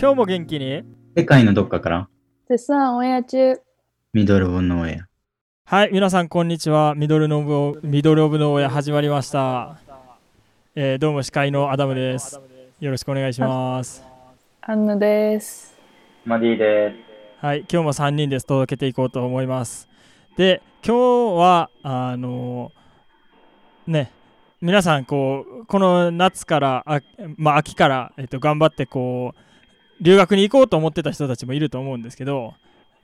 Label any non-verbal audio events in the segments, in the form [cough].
今日も元気に？世界のどっかから。絶賛オンエア中。ミドルオブノーエア。はい皆さんこんにちは。ミドルノブミドルオブノーエア始まりました、えーどうも司会のアダムです。よろしくお願いします。アンヌです。マディではい今日も3人で届けていこうと思います。で今日はあのね皆さんこうこの夏からあ、まあ、秋から、えっと、頑張ってこう留学に行こうと思ってた人たちもいると思うんですけど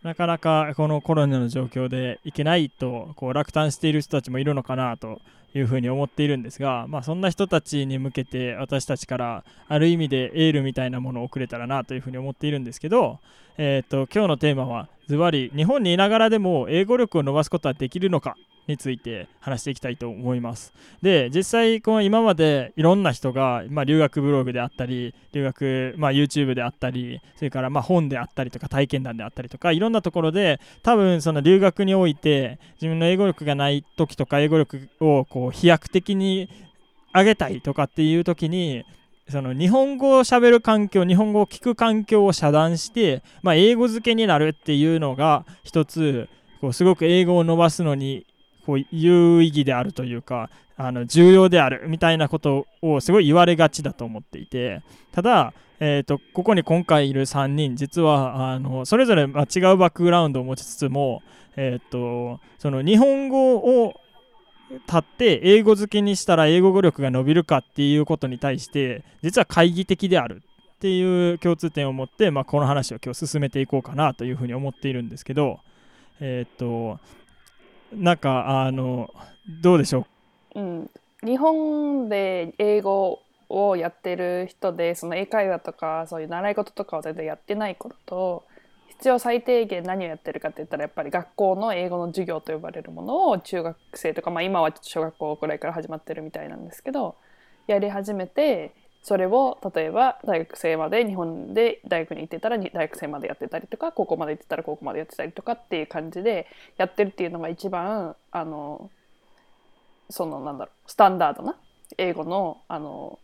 なかなかこのコロナの状況で行けないとこう落胆している人たちもいるのかなというふうに思っているんですが、まあ、そんな人たちに向けて私たちからある意味でエールみたいなものを送れたらなというふうに思っているんですけど、えー、と今日のテーマはズバリ日本にいながらでも英語力を伸ばすことはできるのかについて話していきたいと思います。で実際今までいろんな人が、まあ、留学ブログであったり留学、まあ、YouTube であったりそれからま本であったりとか体験談であったりとかいろんなところで多分その留学において自分の英語力がない時とか英語力をこう飛躍的に上げたいとかっていう時にその日本語をしゃべる環境日本語を聞く環境を遮断して、まあ、英語付けになるっていうのが一つこうすごく英語を伸ばすのにこう有意義であるというかあの重要であるみたいなことをすごい言われがちだと思っていてただ、えー、とここに今回いる3人実はあのそれぞれ違うバックグラウンドを持ちつつも、えー、とその日本語を立って英語好きにしたら英語語力が伸びるかっていうことに対して実は懐疑的であるっていう共通点を持って、まあ、この話を今日進めていこうかなというふうに思っているんですけどえっ、となんかあのどうでしょう？うん。日本で英語をやってる人で、その英会話とかそういう習い事とかを全然やってないことと、必要最低限何をやってるかって言ったらやっぱり学校の英語の授業と呼ばれるものを中学生とか、まあ、今は小学校くらいから始まってるみたいなんですけどやり始めてそれを例えば大学生まで日本で大学に行ってたら大学生までやってたりとか高校まで行ってたら高校までやってたりとかっていう感じでやってるっていうのが一番あのそのなんだろうスタンダードな英語のあの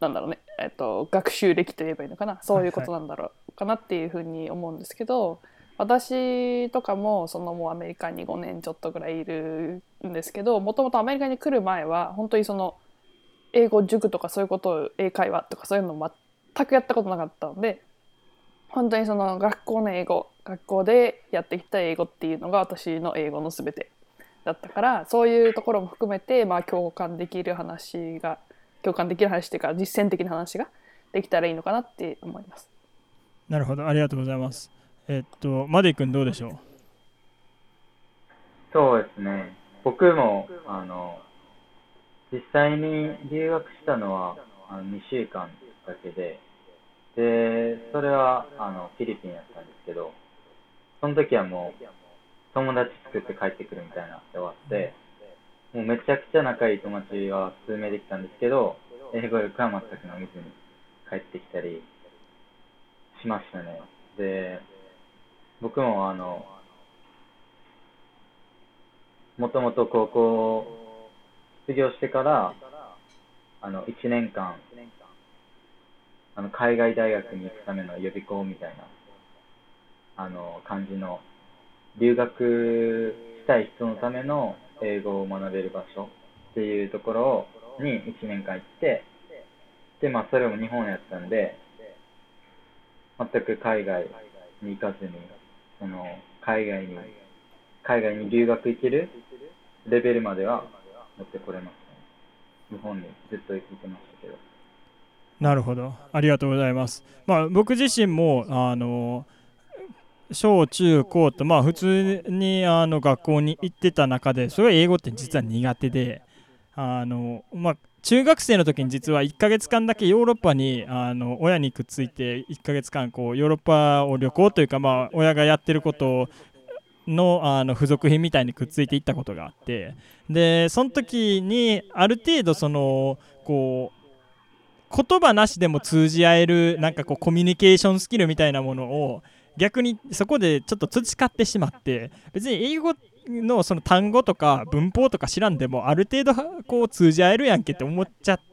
なんだろうね、えっと、学習歴と言えばいいのかなそういうことなんだろうかなっていうふうに思うんですけど私とかもそのもうアメリカに5年ちょっとぐらいいるんですけどもともとアメリカに来る前は本当にその英語塾とかそういうことを英会話とかそういうの全くやったことなかったので本当にその学校の英語学校でやってきた英語っていうのが私の英語の全てだったからそういうところも含めて、まあ、共感できる話が共感できる話っていうか実践的な話ができたらいいのかなって思います。なるほどありがとうございますえっとマディ君どうでしょう？そうですね。僕も、あの、実際に留学したのは、あの2週間だけで、で、それは、あの、フィリピンやったんですけど、その時はもう、友達作って帰ってくるみたいなで終わって、もうめちゃくちゃ仲いい友達は数名できたんですけど、英語力は全く伸びずに帰ってきたりしましたね。で、僕もあの、もともと高校卒業してから、あの、1年間、あの、海外大学に行くための予備校みたいな、あの、感じの、留学したい人のための英語を学べる場所っていうところに1年間行って、で、まあ、それも日本やったんで、全く海外に行かずに、その、海外に、海外に留学行けるレベルまでは持ってこれましたね。日本にずっと行ってましたけど。なるほどありがとうございますまあ僕自身もあの小中高とまあ普通にあの学校に行ってた中でそれは英語って実は苦手であのまあ中学生の時に実は1ヶ月間だけヨーロッパにあの親にくっついて1ヶ月間こうヨーロッパを旅行というかまあ親がやってることのあの付属品みたいにくっついていったことがあってでその時にある程度そのこう言葉なしでも通じ合えるなんかこうコミュニケーションスキルみたいなものを逆にそこでちょっと培ってしまって別に英語のその単語とか文法とか知らんでもある程度こう通じ合えるやんけって思っちゃって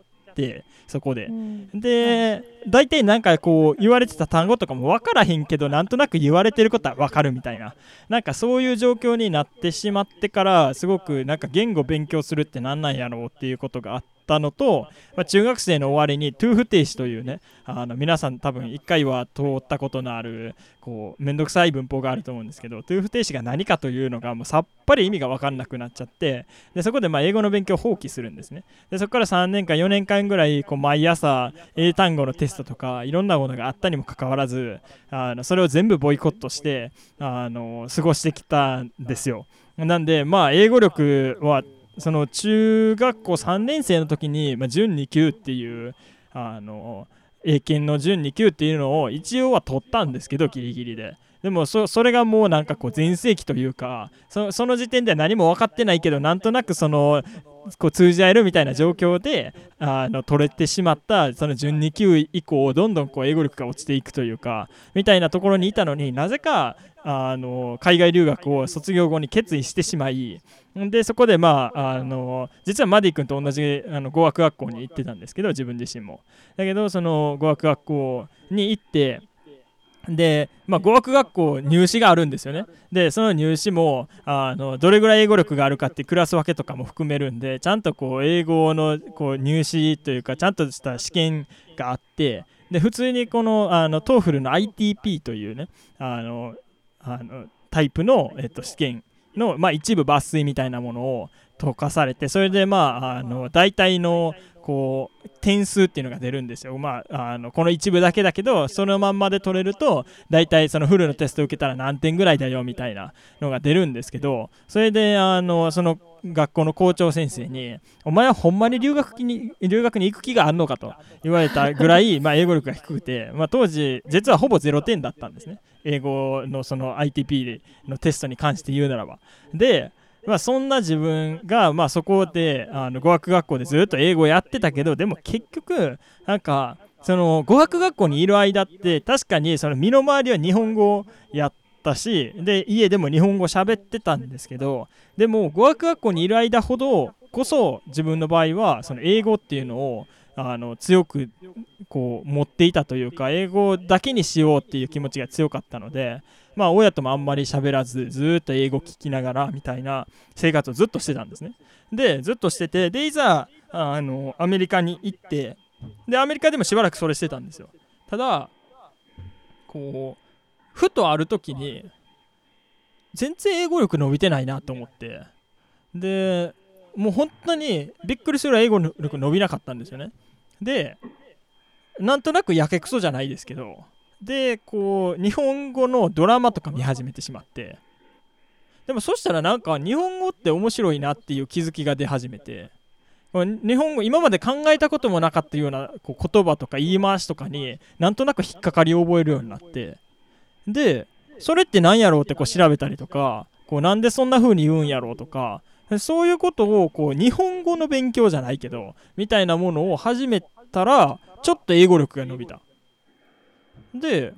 そこで。うん。で大体なんかこう言われてた単語とかも分からへんけどなんとなく言われてることは分かるみたいな。なんかそういう状況になってしまってからすごくなんか言語勉強するってなんなんやろうっていうことがあったのと、まあ、中学生の終わりにトゥーフ停止というねあの皆さん多分1回は通ったことのあるこうめんどくさい文法があると思うんですけどトゥーフ停止が何かというのがもうさっぱり意味が分かんなくなっちゃってでそこでま英語の勉強を放棄するんですね。でそこから3年間4年間ぐらいこう毎朝英単語のテストとかいろんなものがあったにもかかわらずあのそれを全部ボイコットしてあの過ごしてきたんですよ。なんでまあ英語力はその中学校3年生の時に、まあ、準2級っていうあの英検の準2級っていうのを一応は取ったんですけどギリギリで。でもそれがもうなんかこう全盛期というかそその時点では何も分かってないけどなんとなくそのこう通じ合えるみたいな状況であの取れてしまったその準2級以降どんどんこう英語力が落ちていくというかみたいなところにいたのになぜかあの海外留学を卒業後に決意してしまいでそこでまああの実はマディ君と同じあの語学学校に行ってたんですけど自分自身も。だけどその語学学校に行ってで、まあ、語学学校入試があるんですよね。でその入試もあのどれぐらい英語力があるかってクラス分けとかも含めるんでちゃんとこう英語のこう入試というかちゃんとした試験があってで普通にこのあの TOEFL の ITP というねあのあのタイプの、えっと、試験の、まあ、一部抜粋みたいなものを解かされてそれでまああの大体のこう点数っていうのが出るんですよ、まあ、あのこの一部だけだけどそのまんまで取れると大体そのフルのテスト受けたら何点ぐらいだよみたいなのが出るんですけどそれであのその学校の校長先生に「お前はほんまに留学に留学に行く気があるのか?」と言われたぐらいまあ英語力が低くて、まあ、当時実はほぼ0点だったんですね英語のその ITP のテストに関して言うならば。でまあ、そんな自分が、まあ、そこであの語学学校でずっと英語やってたけどでも結局なんかその語学学校にいる間って確かにその身の回りは日本語をやってたしで家でも日本語喋ってたんですけどでも語学学校にいる間ほどこそ自分の場合はその英語っていうのをあの強くこう持っていたというか英語だけにしようっていう気持ちが強かったのでまあ親ともあんまり喋らずずっと英語聞きながらみたいな生活をずっとしてたんですね。でずっとしててでいざあのアメリカに行ってでアメリカでもしばらくそれしてたんですよ。ただこうふとある時に全然英語力伸びてないなと思って。でもう本当にびっくりするぐらい英語力伸びなかったんですよね。でなんとなくやけくそじゃないですけどでこう日本語のドラマとか見始めてしまって。でもそしたらなんか日本語って面白いなっていう気づきが出始めて。日本語今まで考えたこともなかったようなこう言葉とか言い回しとかになんとなく引っかかりを覚えるようになってでそれって何やろうってこう調べたりとかこうなんでそんな風に言うんやろうとかそういうことをこう日本語の勉強じゃないけどみたいなものを始めたらちょっと英語力が伸びた。で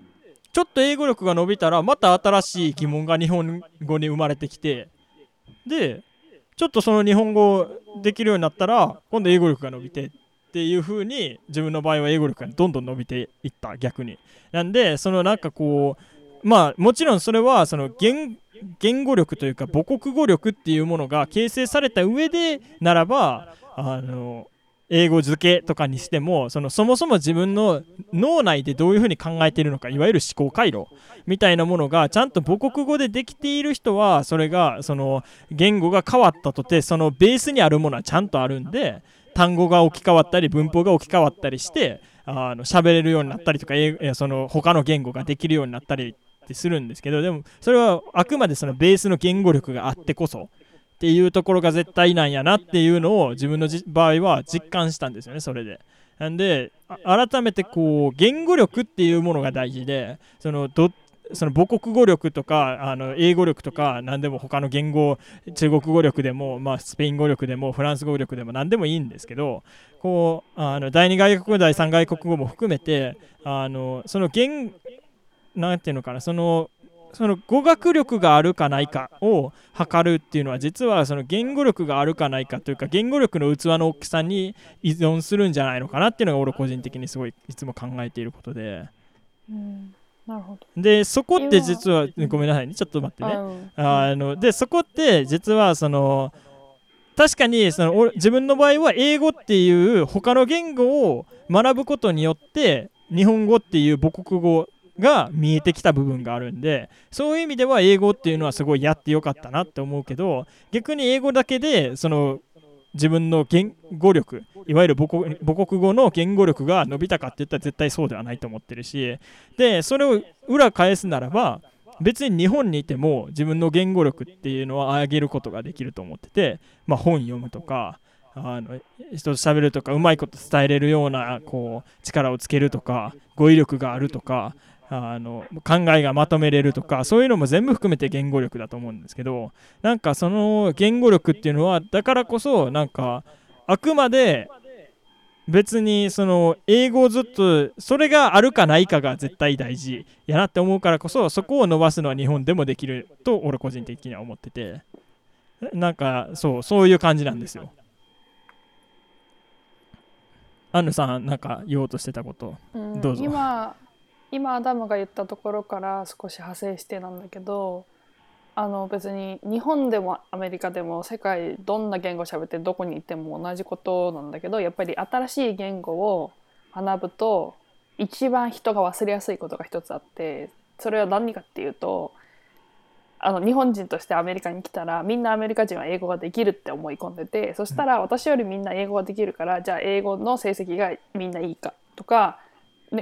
ちょっと英語力が伸びたらまた新しい疑問が日本語に生まれてきてでちょっとその日本語できるようになったら今度英語力が伸びてっていう風に自分の場合は英語力がどんどん伸びていった逆に。なんでそのなんかこうまあもちろんそれはその言言語力というか母国語力っていうものが形成された上でならばあの英語付けとかにしてもそのそもそも自分の脳内でどういうふうに考えているのかいわゆる思考回路みたいなものがちゃんと母国語でできている人はそれがその言語が変わったとてそのベースにあるものはちゃんとあるんで単語が置き換わったり文法が置き換わったりしてあの喋れるようになったりとかその他の言語ができるようになったりってするんですけどでもそれはあくまでそのベースの言語力があってこそっていうところが絶対なんやなっていうのを自分の場合は実感したんですよねそれで。なんで改めてこう言語力っていうものが大事でそのどその母国語力とかあの英語力とか何でも他の言語中国語力でも、まあ、スペイン語力でもフランス語力でも何でもいいんですけどこうあの第二外国語第三外国語も含めてあのその言なんていうのかなそのその語学力があるかないかを測るっていうのは実はその言語力があるかないかというか言語力の器の大きさに依存するんじゃないのかなっていうのが俺個人的にすごいいつも考えていることでうんなるほでそこって実はごめんなさいねちょっと待ってね。あのでそこって実はその確かにその自分の場合は英語っていう他の言語を学ぶことによって日本語っていう母国語が見えてきた部分があるんでそういう意味では英語っていうのはすごいやってよかったなって思うけど逆に英語だけでその自分の言語力いわゆる母国母国語の言語力が伸びたかって言ったら絶対そうではないと思ってるしでそれを裏返すならば別に日本にいても自分の言語力っていうのは上げることができると思ってて、まあ、本読むとかあの人と喋るとかうまいこと伝えれるようなこう力をつけるとか語彙力があるとかあの考えがまとめれるとかそういうのも全部含めて言語力だと思うんですけどなんかその言語力っていうのはだからこそなんかあくまで別にその英語をずっとそれがあるかないかが絶対大事やなって思うからこそそこを伸ばすのは日本でもできると俺個人的には思ってて。なんかそうそういう感じなんですよ。アンヌさんなんか言おうとしてたことうんどうぞ。今今アダムが言ったところから少し派生してなんだけどあの別に日本でもアメリカでも世界どんな言語喋ってどこにいても同じことなんだけどやっぱり新しい言語を学ぶと一番人が忘れやすいことが一つあってそれは何かっていうとあの日本人としてアメリカに来たらみんなアメリカ人は英語ができるって思い込んでてそしたら私よりみんな英語ができるからじゃあ英語の成績がみんないいかとか、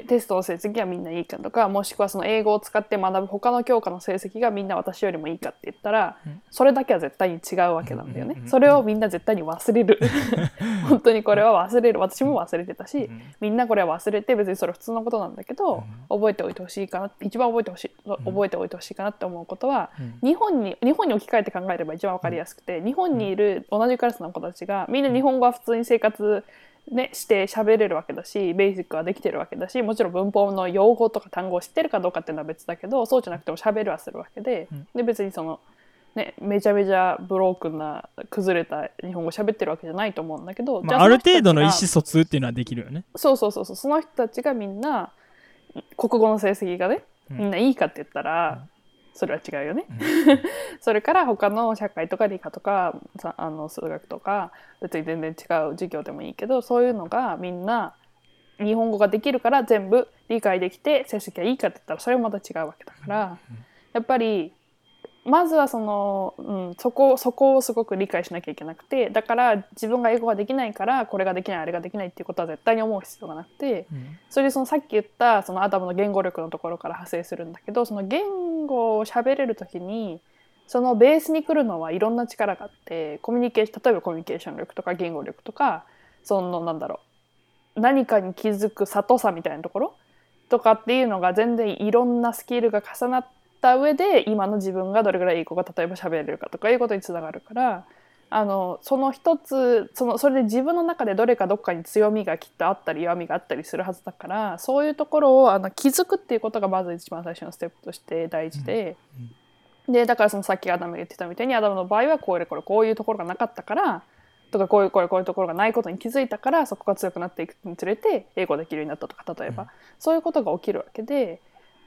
テストの成績がみんないいかとかもしくはその英語を使って学ぶ他の教科の成績がみんな私よりもいいかって言ったらうん。それだけは絶対に違うわけなんだよね。それをみんな絶対に忘れる。[laughs] 本当にこれは忘れる。私も忘れてたし、うん。みんなこれは忘れて別にそれ普通のことなんだけど、覚えておいてほしいかな一番覚えてほしい覚えておいてほしいかなって思うことは、うん。日本に日本に置き換えて考えれば一番わかりやすくて、日本にいる同じクラスの子たちがみんな日本語は普通に生活、ね、して喋れるわけだしベーシックはできてるわけだしもちろん文法の用語とか単語を知ってるかどうかっていうのは別だけどそうじゃなくても喋るはするわけで,、うん。で別にその、ね、めちゃめちゃブロークンな崩れた日本語喋ってるわけじゃないと思うんだけど、じまあ、ある程度の意が思疎通っていうのはできるよね。そうそうそうそうその人たちがみんな国語の成績がねうん。みんないいかって言ったら、それは違うよね。うん。[laughs] それから他の社会とか理科とかさあの数学とか別に全然違う授業でもいいけどそういうのがみんな日本語ができるから全部理解できて成績がいいかって言ったらそれもまた違うわけだからやっぱりまずはその、うん、そこそこをすごく理解しなきゃいけなくてだから自分が英語ができないからこれができないあれができないっていうことは絶対に思う必要がなくてうん。それでそのさっき言ったそのアダムの言語力のところから派生するんだけどその言語を喋れる時にそのベースに来るのはいろんな力があってコミュニケーション例えばコミュニケーション力とか言語力とかそのなんだろう何かに気づく里さみたいなところとかっていうのが全然いろんなスキルが重なった上で今の自分がどれぐらい英語が例えば喋れるかとかいうことにつながるからあのその一つそのそれで自分の中でどれかどっかに強みがきっとあったり弱みがあったりするはずだからそういうところをあの気づくっていうことがまず一番最初のステップとして大事で。でだからそのさっきアダムが言ってたみたいにアダムの場合はこういうこれこういうところがなかったからとかこういうこれこういうところがないことに気づいたからそこが強くなっていくにつれて英語できるようになったとか例えば、うんそういうことが起きるわけで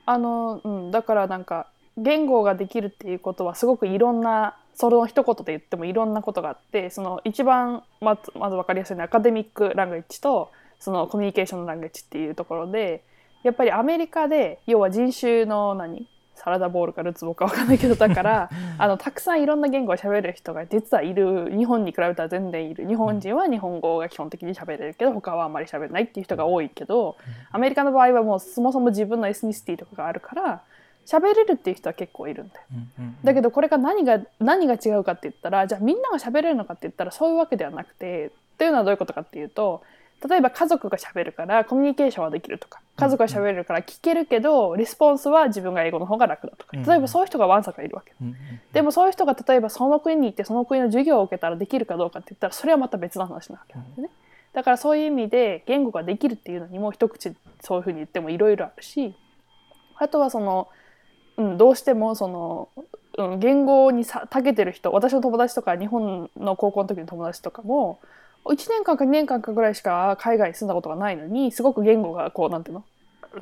あの、うん、だからなんか言語ができるっていうことはすごくいろんなその一言で言ってもいろんなことがあってその一番まずまず分かりやすいのはアカデミック・ラングエッジとそのコミュニケーション・ラングエッジっていうところでやっぱりアメリカで要は人種の何サラダボールかルツボか分かんないけどだから [laughs] あのたくさんいろんな言語を喋れる人が実はいる。日本に比べたら全然いる。日本人は日本語が基本的に喋れるけど他はあんまり喋れないっていう人が多いけどアメリカの場合はもうそもそも自分のエスニシティとかがあるから喋れるっていう人は結構いるんだよ。だけどこれが何が何が違うかって言ったらじゃあみんなが喋れるのかって言ったらそういうわけではなくてっていうのはどういうことかっていうと例えば家族が喋るからコミュニケーションはできるとか家族が喋れるから聞けるけどリスポンスは自分が英語の方が楽だとか。うん。例えばそういう人がわんさかいるわけ。でもそういう人が例えばその国に行ってその国の授業を受けたらできるかどうかって言ったらそれはまた別の話なわけなんですね。だからそういう意味で言語ができるっていうのにも一口そういうふうに言ってもいろいろあるしあとはそのうん、どうしてもその、うん、言語にさ長けてる人私の友達とか日本の高校の時の友達とかも1年間か2年間かぐらいしか海外に住んだことがないのにすごく言語がこうなんていうの？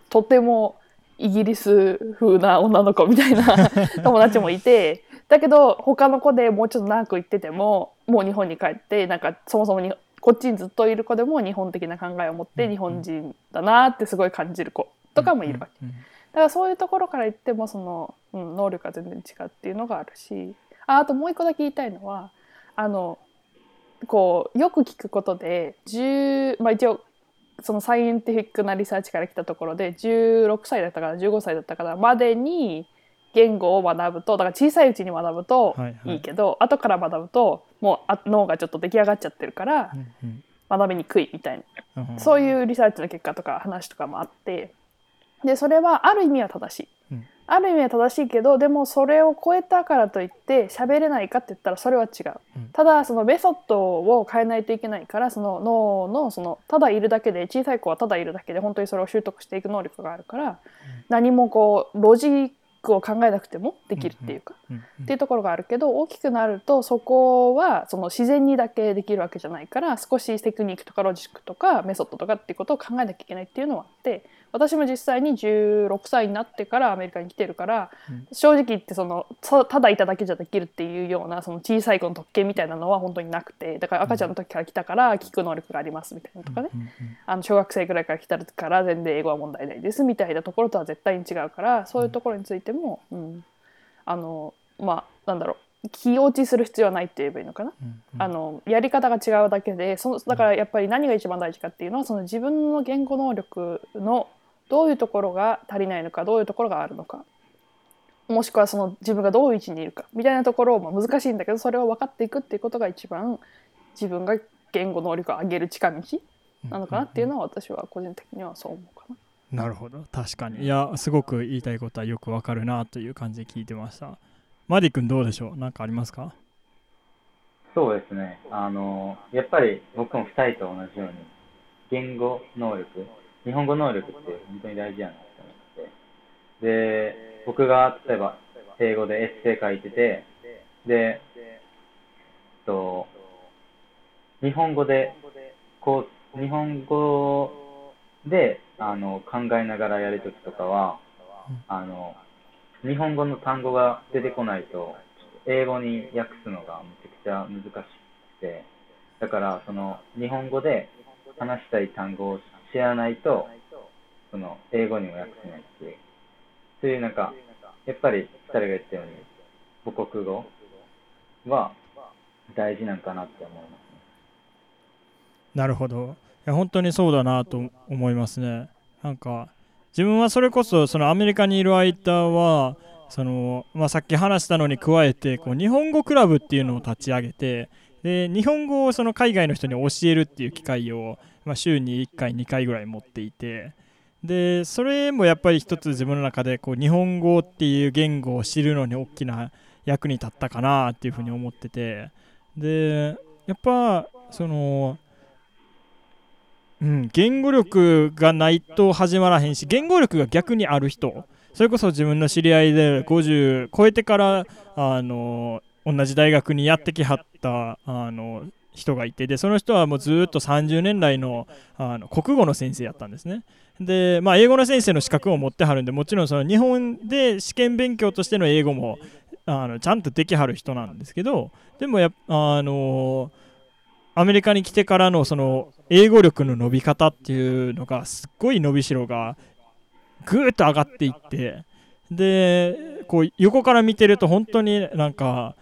とてもイギリス風な女の子みたいな [laughs] 友達もいてだけど他の子でもうちょっと長く行っててももう日本に帰ってなんかそもそもにこっちにずっといる子でも日本的な考えを持って日本人だなってすごい感じる子とかもいるわけ。うん。だからそういうところから言ってもその、うん、能力が全然違うっていうのがあるし。ああともう一個だけ言いたいのはあのこうよく聞くことで10、まあ、一応そのサイエンティフィックなリサーチから来たところで16歳だったから15歳だったからまでに言語を学ぶとだから小さいうちに学ぶとはいはい。いいけど、後から学ぶともうあ脳がちょっと出来上がっちゃってるからうんうん。学びにくいみたいな。うんそういうリサーチの結果とか話とかもあって。でそれはある意味は正しい、うんある意味は正しいけどでもそれを超えたからといって喋れないかって言ったらそれは違う、うん。ただそのメソッドを変えないといけないからその脳のそのただいるだけで小さい子はただいるだけで本当にそれを習得していく能力があるから、何もこうロジックを考えなくてもできるっていうか、うんうんっていうところがあるけど大きくなるとそこはその自然にだけできるわけじゃないから少しテクニックとかロジックとかメソッドとかっていうことを考えなきゃいけないっていうのはあって私も実際に16歳になってからアメリカに来てるから、うん。正直言ってそのたただいただけじゃできるっていうようなその小さい子の特権みたいなのは本当になくてだから赤ちゃんの時から来たから聞く能力がありますみたいなとかね、うんうんあの小学生ぐらいから来たから全然英語は問題ないですみたいなところとは絶対に違うからそういうところについても、うん、あのまあなんだろう。気落ちする必要はないって言えばいいのかな、うん。あのやり方が違うだけでそのだからやっぱり何が一番大事かっていうのはその自分の言語能力のどういうところが足りないのかどういうところがあるのかもしくはその自分がどういう位置にいるかみたいなところも難しいんだけどそれを分かっていくっていうことが一番自分が言語能力を上げる近道なのかなっていうのは私は個人的にはそう思うかな。なるほど。確かに。いやすごく言いたいことはよくわかるなという感じで聞いてました。マディ君どうでしょう？何かありますか？そうですね。あの、やっぱり僕も2人と同じように、言語能力、日本語能力って本当に大事やなって思って。で、僕が例えば英語でエッセイ書いてて、で、えっと、日本語で、こう、日本語で、あの、考えながらやるときとかは、あの、日本語の単語が出てこないと、英語に訳すのがめちゃくちゃ難しくて、だから、その、日本語で話したい単語を知らないと、その、英語にも訳せないっていう、そういうなんか、やっぱり二人が言ったように、母国語は大事なんかなって思いますね。なるほどいや本当にそうだなと思いますねなんか自分はそれこそそのアメリカにいる間はその、まあ、さっき話したのに加えてこう日本語クラブっていうのを立ち上げてで日本語をその海外の人に教えるっていう機会を、まあ、週に1回2回ぐらい持っていてでそれもやっぱり一つ自分の中でこう日本語っていう言語を知るのに大きな役に立ったかなっていうふうに思っててでやっぱそのうん、言語力がないと始まらへんし言語力が逆にある人それこそ自分の知り合いで50超えてからあの同じ大学にやってきはったあの人がいてでその人はもうずっと30年来のあの国語の先生やったんですね。で、まあ、英語の先生の資格を持ってはるんでもちろんその日本で試験勉強としての英語もあのちゃんとできはる人なんですけどでもやあのアメリカに来てからのその英語力の伸び方っていうのがすっごい伸びしろがぐーっと上がっていってでこう横から見てると本当になんか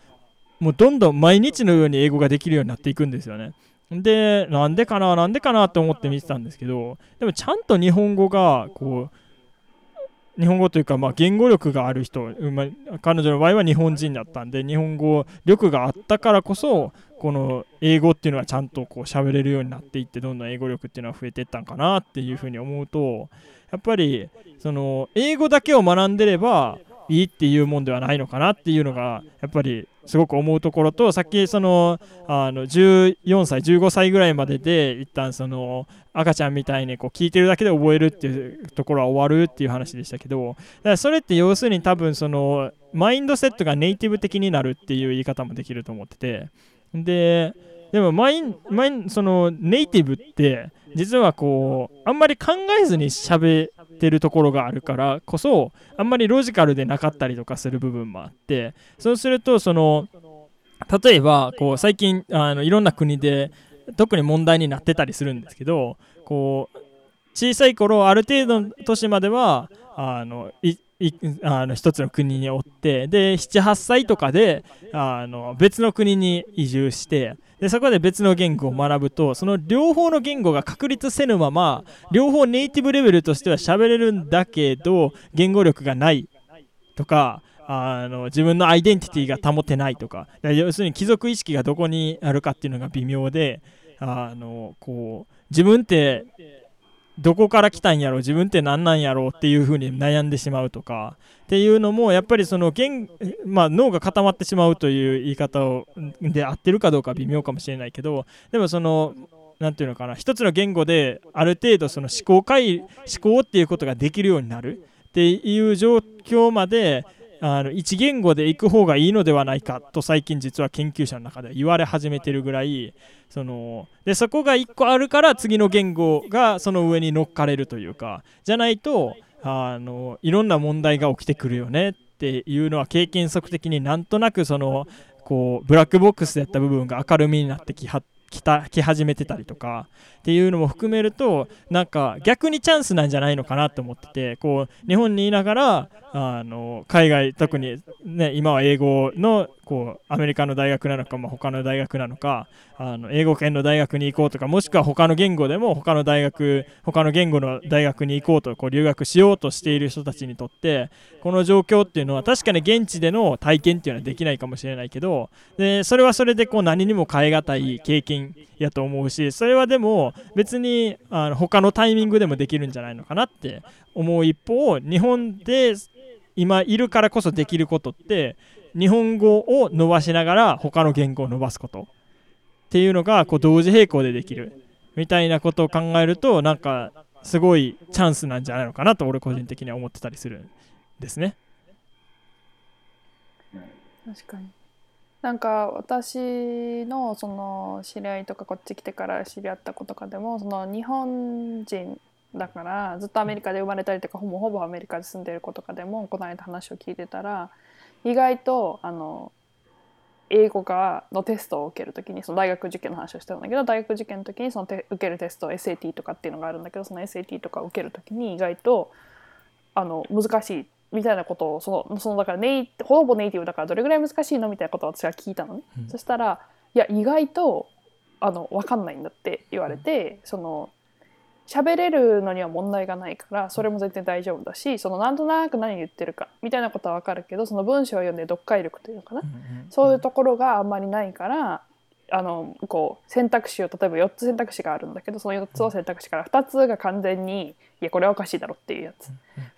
もうどんどん毎日のように英語ができるようになっていくんですよね。でなんでかななんでかなと思って見てたんですけどでもちゃんと日本語がこう日本語というかまあ言語力がある人、まあ彼女の場合は日本人だったんで日本語力があったからこそこの英語っていうのはちゃんとこう喋れるようになっていってどんどん英語力っていうのは増えていったんかなっていうふうに思うとやっぱりその英語だけを学んでればいいっていうもんではないのかなっていうのがやっぱりすごく思うところとさっきそのあの14歳15歳ぐらいまでで一旦その赤ちゃんみたいにこう聞いてるだけで覚えるっていうところは終わるっていう話でしたけどだからそれって要するに多分そのマインドセットがネイティブ的になるっていう言い方もできると思っててででもマインマインそのネイティブって実はこうあんまり考えずに喋ってるところがあるからこそあんまりロジカルでなかったりとかする部分もあってそうするとその例えばこう最近あのいろんな国で特に問題になってたりするんですけどこう小さい頃ある程度の年まではあのあの一つの国におってで78歳とかであの別の国に移住してでそこで別の言語を学ぶとその両方の言語が確立せぬまま両方ネイティブレベルとしては喋れるんだけど言語力がないとかあの自分のアイデンティティが保てないとか。要するに貴族意識がどこにあるかっていうのが微妙であのこう自分ってどこから来たんやろ自分って何なんやろうっていうふうに悩んでしまうとかっていうのもやっぱりその言、まあ、脳が固まってしまうという言い方をで合ってるかどうか微妙かもしれないけどでもその何て言うのかな一つの言語である程度その思考回思考っていうことができるようになるっていう状況まであの一言語で行く方がいいのではないかと最近実は研究者の中で言われ始めてるぐらいそのでそこが1個あるから次の言語がその上に乗っかれるというかじゃないとあのいろんな問題が起きてくるよねっていうのは経験則的になんとなくそのこうブラックボックスでやった部分が明るみになってきは来た来始めてたりとかっていうのも含めるとなんか逆にチャンスなんじゃないのかなと思っててこう日本にいながらあの海外特に、ね、今は英語のこうアメリカの大学なのか、まあ、他の大学なのかあの英語圏の大学に行こうとかもしくは他の言語でも他の大学他の言語の大学に行こうとこう留学しようとしている人たちにとってこの状況っていうのは確かに現地での体験っていうのはできないかもしれないけどでそれはそれでこう何にも変え難い経験やと思うしそれはでも別にあの他のタイミングでもできるんじゃないのかなって思う一方日本で今いるからこそできることって日本語を伸ばしながら他の言語を伸ばすこと。っていうのがこう同時並行でできる。みたいなことを考えるとなんかすごいチャンスなんじゃないのかなと俺個人的には思ってたりするんですね。確かに。なんか私のその知り合いとかこっち来てから知り合った子とかでもその日本人だからずっとアメリカで生まれたりとかほぼほぼアメリカで住んでる子とかでもこの間話を聞いてたら意外とあの英語がのテストを受けるときにその大学受験の話をしてたんだけど大学受験の時にその受けるテスト SAT とかっていうのがあるんだけどその SAT とか受ける時に意外とあの難しいみたいなことをそのそのだからネイほぼネイティブだからどれぐらい難しいのみたいなことを私は聞いたのね、うん、そしたらいや意外とあの分かんないんだって言われて、その喋れるのには問題がないからそれも全然大丈夫だしそのなんとなく何言ってるかみたいなことは分かるけどその文章を読んで読解力というのかな、そういうところがあんまりないからあのこう選択肢を例えば4つ選択肢があるんだけどその4つの選択肢から2つが完全にいやこれはおかしいだろっていうやつ。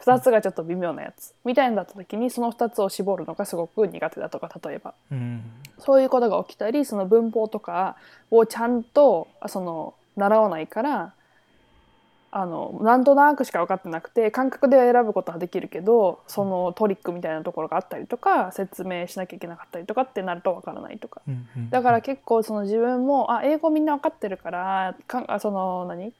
2つがちょっと微妙なやつ。みたいになった時にその2つを絞るのがすごく苦手だとか例えば、うん、そういうことが起きたりその文法とかをちゃんとその習わないからあのなんとなくしか分かってなくて感覚で選ぶことはできるけどそのトリックみたいなところがあったりとか説明しなきゃいけなかったりとかってなると分からないとか、だから結構その自分もあ英語みんな分かってるからかその何？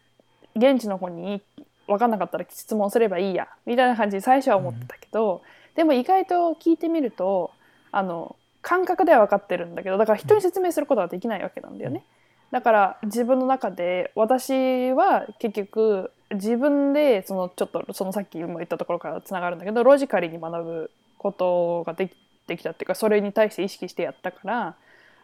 現地の子に分かんなかったら質問すればいいやみたいな感じで最初は思ってたけど、でも意外と聞いてみるとあの感覚では分かってるんだけどだから人に説明することはできないわけなんだよね。だから自分の中で私は結局自分でそのちょっとそのさっきも言ったところからつながるんだけどロジカルに学ぶことができできたっていうかそれに対して意識してやったから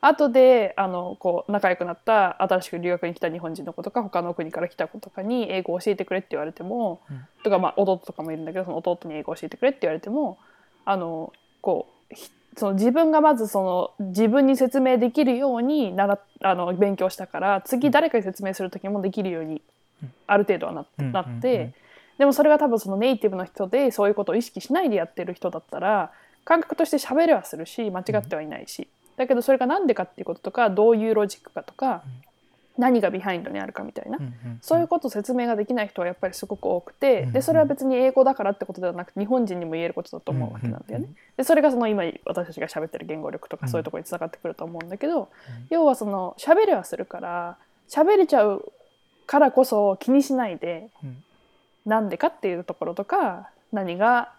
後であのこう仲良くなった新しく留学に来た日本人の子とか他の国から来た子とかに英語を教えてくれって言われても、うん、とかまあ弟とかもいるんだけどその弟に英語を教えてくれって言われてもあのこうその自分がまずその自分に説明できるようにならあの勉強したから次誰かに説明する時もできるようにある程度はな,、なってでもそれが多分そのネイティブの人でそういうことを意識しないでやってる人だったら感覚として喋れはするし間違ってはいないし、だけどそれが何でかっていうこととかどういうロジックかとか、何が behind にあるかみたいな、そういうことを説明ができない人はやっぱりすごく多くて、うんでそれは別に英語だからってことではなくて日本人にも言えることだと思うわけなんだよね。でそれがその今私たちが喋ってる言語力とかうん。そういうところにつながってくると思うんだけど、要はその喋れはするから喋れちゃうからこそ気にしないで、うん。なんでかっていうところとか何が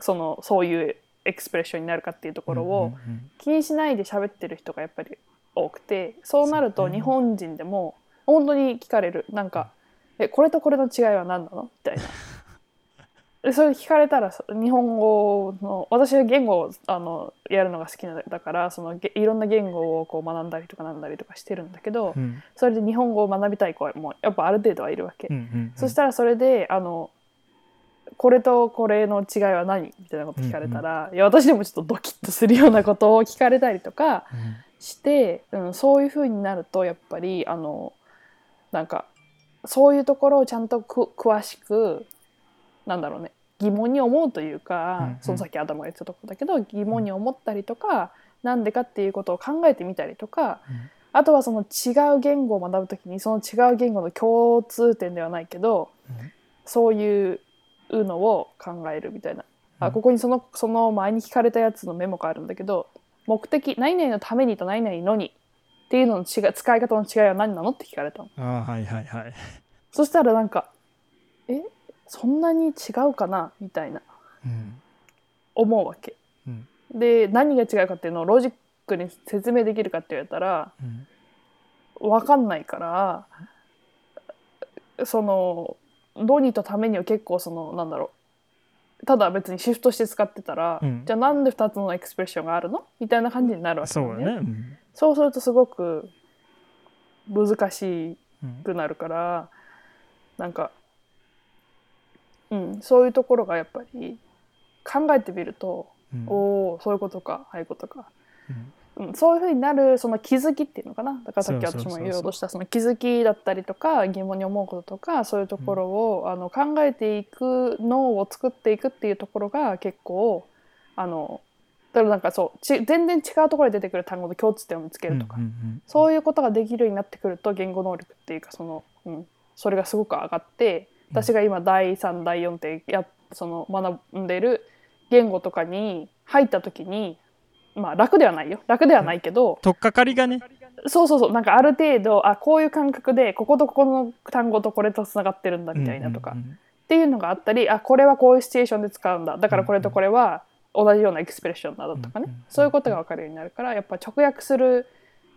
そのそういうエクスプレッションになるかっていうところを、気にしないで喋ってる人がやっぱり多くてそうなると日本人でも本当に聞かれる。なんか「えこれとこれの違いは何なの?」みたいな。で [laughs] それ聞かれたらさ日本語の私は言語をあのやるのが好きなだからそのげいろんな言語をこう学んだりとかなんだりとかしてるんだけど、うん。それで日本語を学びたい子はもうやっぱある程度はいるわけ。うんうんそしたらそれであのこれとこれの違いは何？みたいなこと聞かれたら、いや私でもちょっとドキッとするようなことを聞かれたりとかうんして、うん、そういうふうになるとやっぱりあのなんかそういうところをちゃんとく詳しくなんだろうね疑問に思うというか、うんうん。そのさっき頭が言ってたところだけど疑問に思ったりとかなんでかっていうことを考えてみたりとか、うん。あとはその違う言語を学ぶときにその違う言語の共通点ではないけど、うん。そういうのを考えるみたいな。うん。あここにそのその前に聞かれたやつのメモがあるんだけど目的何々のためにと何々のにっていうのの違い使い方の違いは何なの？って聞かれたの。あーはいはいはい。そしたらなんかえそんなに違うかな？みたいな。うん。思うわけ。うん。で何が違うかっていうのをロジックに説明できるかって言われたらうん。分かんないからそのドニーとためには結構そのなんだろうただ別にシフトして使ってたら、うん。じゃあなんで2つのエクスプレッションがあるの？みたいな感じになるわけだよだね。うん。そうするとすごく難しうんくなるからなんか、うん、そういうところがやっぱり考えてみると、うん。おおそういうことかああいうことか。うんうん、そういうふうになるその気づきっていうのかな。だからさっき私も言おうとしたその気づきだったりとか疑問に思うこととかそういうところを、あの考えていく脳を作っていくっていうところが結構あのだからなんかそうち全然違うところで出てくる単語と共通点を見つけるとか、うんうんそういうことができるようになってくると言語能力っていうかその、うん、それがすごく上がって私が今第3第4ってやその学んでる言語とかに入った時にまあ楽ではないよ。楽ではないけど、取っかかりがね。そうそうそう。なんかある程度あこういう感覚でこことここの単語とこれとつながってるんだみたいなとか、うんうんっていうのがあったりあこれはこういうシチュエーションで使うんだだからこれとこれは同じようなエクスプレッションだとかね、うんうんそういうことが分かるようになるからやっぱ直訳する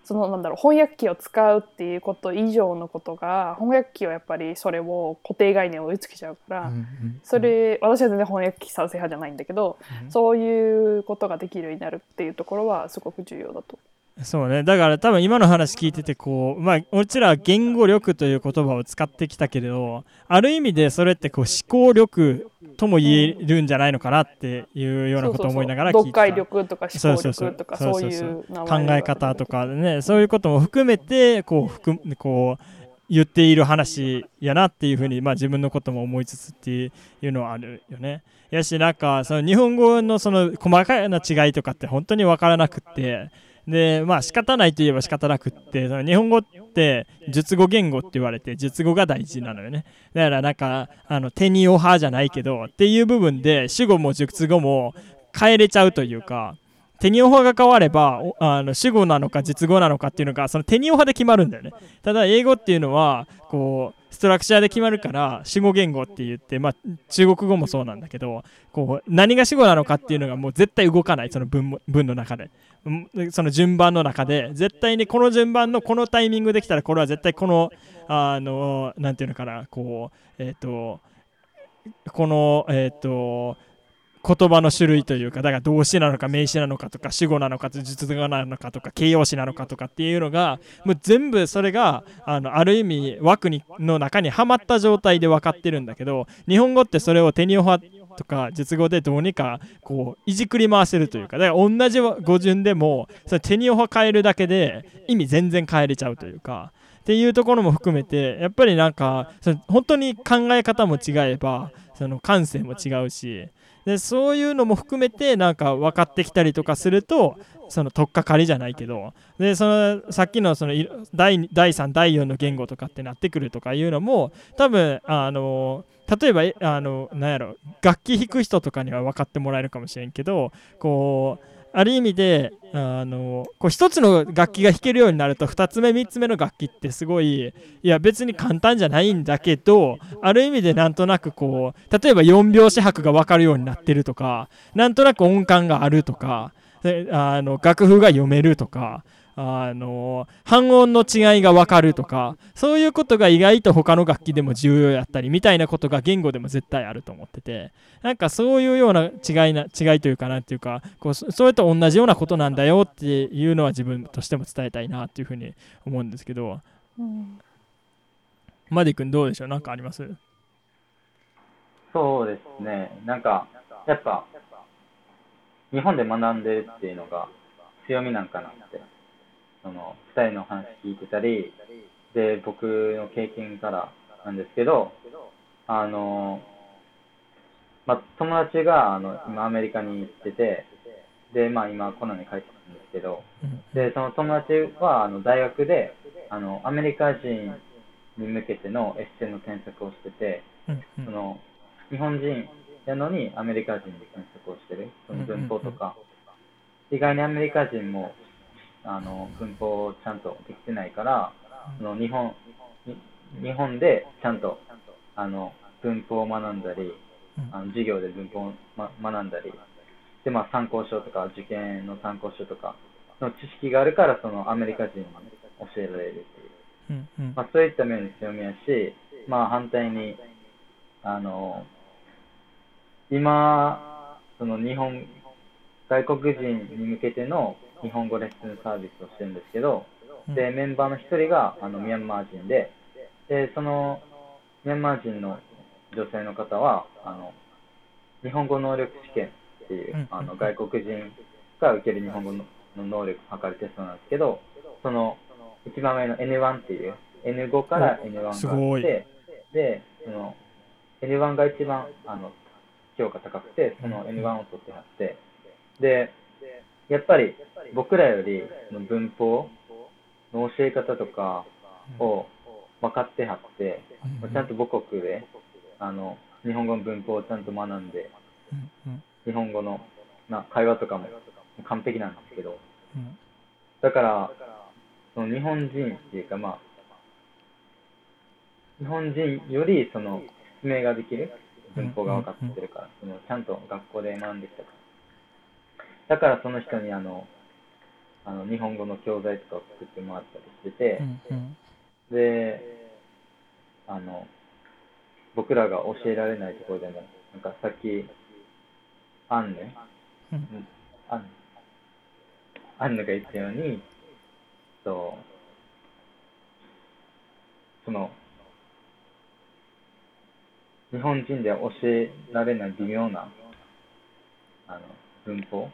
そのなんだろう翻訳機を使うっていうこと以上のことが翻訳機はやっぱりそれを固定概念を追いつけちゃうから、それ私は全然翻訳機賛成派じゃないんだけど、うん。そういうことができるようになるっていうところはすごく重要だと。そうね。だから多分今の話聞いててこうまあうちらは言語力という言葉を使ってきたけれどある意味でそれってこう思考力とも言えるんじゃないのかなっていうようなことを思いながら聞いてうそう。そう読解力とか思考力とかそういそう考え方とかねそういう。ことも含めてこう含むこう言っている話やなっていうふうに、まあ、自分のことも思いつつっていうのはあるよね。やしなんかその日本語のその細かな違いとかって本当に分からなくって。でまあ仕方ないといえば仕方なくって。その日本語って術語言語って言われて術語が大事なのよね。だからなんかあの手におはじゃないけどっていう部分で主語も術語も変えれちゃうというかテニオ派が変わればあの主語なのか実語なのかっていうのがそのテニオ派で決まるんだよね。ただ英語っていうのはこうストラクチャーで決まるから主語言語って言って、まあ、中国語もそうなんだけどこう何が主語なのかっていうのがもう絶対動かないその文文の中で。その順番の中で絶対にこの順番のこのタイミングできたらこれは絶対このあのなんていうのかなこうえっ、とこのえっ、と言葉の種類というかだから動詞なのか名詞なのかとか主語なのかと述語なのかとか形容詞なのかとかっていうのがもう全部それがあのある意味枠にの中にはまった状態で分かってるんだけど日本語ってそれをテニオ派とか述語でどうにかこういじくり回せるというかだから同じ語順でもそれテニオ派変えるだけで意味全然変えれちゃうというかっていうところも含めてやっぱりなんか本当に考え方も違えばその感性も違うし。でそういうのも含めてなんか分かってきたりとかするとその取っかかりじゃないけどでそのさっきのその第第3第4の言語とかってなってくるとかいうのも多分あの例えばあのなんやろ楽器弾く人とかには分かってもらえるかもしれんけどこうある意味であのこう一つの楽器が弾けるようになると2つ目3つ目の楽器ってすごいいや別に簡単じゃないんだけどある意味でなんとなくこう例えば4拍子拍が分かるようになってるとかなんとなく音感があるとかあの楽譜が読めるとかあの半音の違いが分かるとかそういうことが意外と他の楽器でも重要やったりみたいなことが言語でも絶対あると思っててなんかそういうような違いな違いというかなんていうかこうそそれと同じようなことなんだよっていうのは自分としても伝えたいなっていうふうに思うんですけどうんマディ君どうでしょう？なんかあります？そうですね。なんか、やっぱ、日本で学んでるっていうのが強みなんかなって。その、二人の話聞いてたり、で、僕の経験からなんですけど、あの、まあ、友達が、あの、今アメリカに行ってて、で、まあ今コロナに帰ってきたんですけど、うん。で、その友達は、あの、大学で、あの、アメリカ人に向けてのエッセイの添削をしてて、その、日本人やのにアメリカ人で添削をしてる、その文法とか、意外にアメリカ人も、あの、文法をちゃんとできてないから、その日本、に日本でちゃんと、あの、文法を学んだり、うん。あの授業で文法を、ま、学んだり、で、まあ、参考書とか、受験の参考書とかの知識があるから、そのアメリカ人に教えられるっていう。うんうん。まあ、そういった面の強みやし、まあ、反対に、あの、今、その日本、外国人に向けての日本語レッスンサービスをしてるんですけど、で、メンバーの一人が、あの、ミャンマー人で、で、その、ミャンマー人の女性の方は、あの、日本語能力試験っていう、うん。あの、外国人が受ける日本語の能力を測るテストなんですけど、その、一番上の N1 っていう、N5 から N1 があって、で、その、N1 が一番、あの、評価高くて、その N1 を取ってはって、で、やっぱり僕らより文法の教え方とかを分かってはって、うん。ちゃんと母国で、あの、日本語の文法をちゃんと学んで、日本語の、まあ、会話とかも完璧なんですけど、うん。だから、その日本人っていうか、まあ、日本人よりその説明ができる文法が分かってるから、そのちゃんと学校で学んできたから。だからその人にあの、あの日本語の教材とかを作ってもらったりしてて、うんうん。で、あの、僕らが教えられないところでも、なんかさっき、アンヌ、うん。うんアンヌ。アンヌが言ったように、とその、日本人では教えられない微妙なあの文法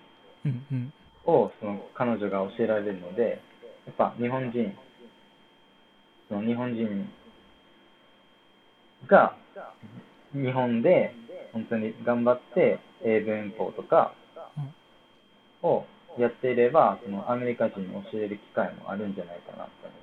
をその彼女が教えられるので、やっぱ日本人、その日本人が日本で本当に頑張って英文法とかをやっていれば、そのアメリカ人に教える機会もあるんじゃないかなって思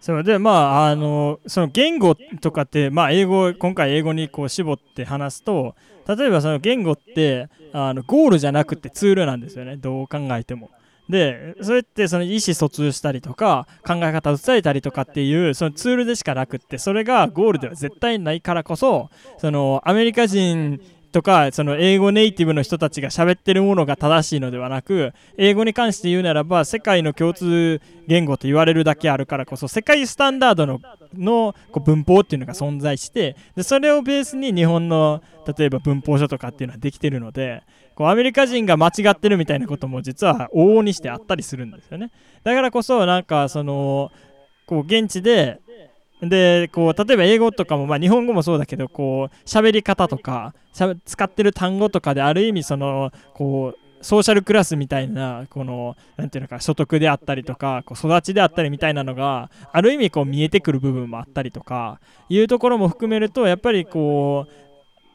そうでまああのその言語とかってまあ英語今回英語にこう絞って話すと例えばその言語ってあのゴールじゃなくてツールなんですよねどう考えても。でそれってその意思疎通したりとか考え方を伝えたりとかっていうそのツールでしかなくってそれがゴールでは絶対ないからこそそのアメリカ人とかその英語ネイティブの人たちが喋ってるものが正しいのではなく英語に関して言うならば世界の共通言語と言われるだけあるからこそ世界スタンダードののこう文法っていうのが存在してでそれをベースに日本の例えば文法書とかっていうのはできてるのでこうアメリカ人が間違ってるみたいなことも実は往々にしてあったりするんですよね。だからこそなんかそのこう現地ででこう例えば英語とかも、まあ、日本語もそうだけどこう喋り方とかしゃ使ってる単語とかである意味そのこうソーシャルクラスみたいなこのなんていうのか所得であったりとかこう育ちであったりみたいなのがある意味こう見えてくる部分もあったりとかいうところも含めるとやっぱりこ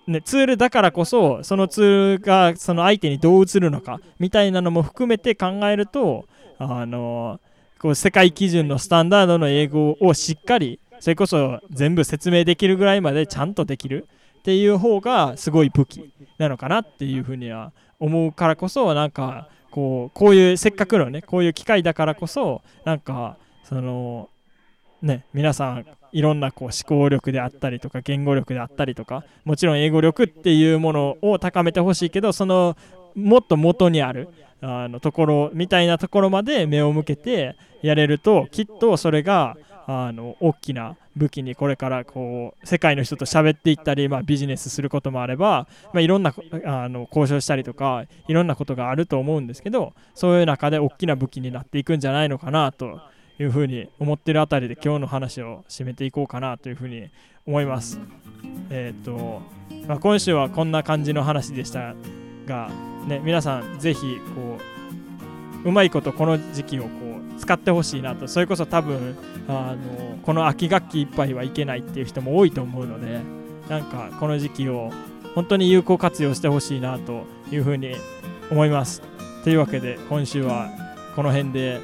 う、ね、ツールだからこそそのツールがその相手にどう映るのかみたいなのも含めて考えるとあのこう世界基準のスタンダードの英語をしっかりそれこそ全部説明できるぐらいまでちゃんとできる？っていう方がすごい武器なのかなっていうふうには思うからこそなんかこうこういうせっかくのねこういう機会だからこそなんかそのね皆さんいろんなこう思考力であったりとか言語力であったりとかもちろん英語力っていうものを高めてほしいけどそのもっと元にあるあのところみたいなところまで目を向けてやれるときっとそれがあの大きな武器にこれからこう世界の人と喋っていったり、まあ、ビジネスすることもあれば、まあ、いろんなあの交渉したりとかいろんなことがあると思うんですけどそういう中で大きな武器になっていくんじゃないのかなというふうに思ってるあたりで今日の話を締めていこうかなというふうに思います。えっ、と、まあ、今週はこんな感じの話でしたが、ね、皆さんぜひこううまいことこの時期をこう使ってほしいなとそれこそ多分あのこの秋学期いっぱいはいけないっていう人も多いと思うのでなんかこの時期を本当に有効活用してほしいなというふうに思います。というわけで今週はこの辺で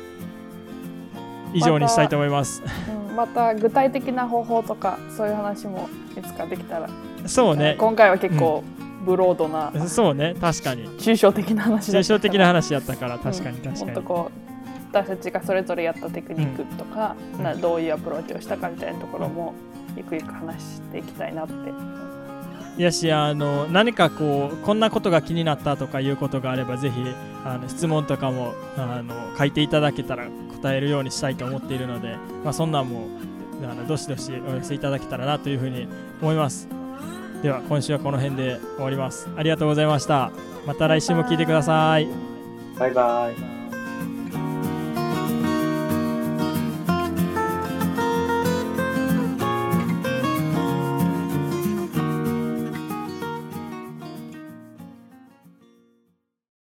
以上にしたいと思います。うん、また具体的な方法とかそういう話もいつかできたらそうね、今回は結構ブロードな、そうね、確かに。抽象的な話抽象的な話やったから確かにうん確かに。もっとこう私たちがそれぞれやったテクニックとか、うん。などういうアプローチをしたかみたいなところもゆくゆく話していきたいなって、いやしあの何かこうこんなことが気になったとかいうことがあればぜひあの質問とかもあの書いていただけたら答えるようにしたいと思っているので、まあ、そんなんもあのどしどしお寄せいただけたらなというふうに思います。では今週はこの辺で終わります。ありがとうございました。また来週も聞いてください。バイバイ。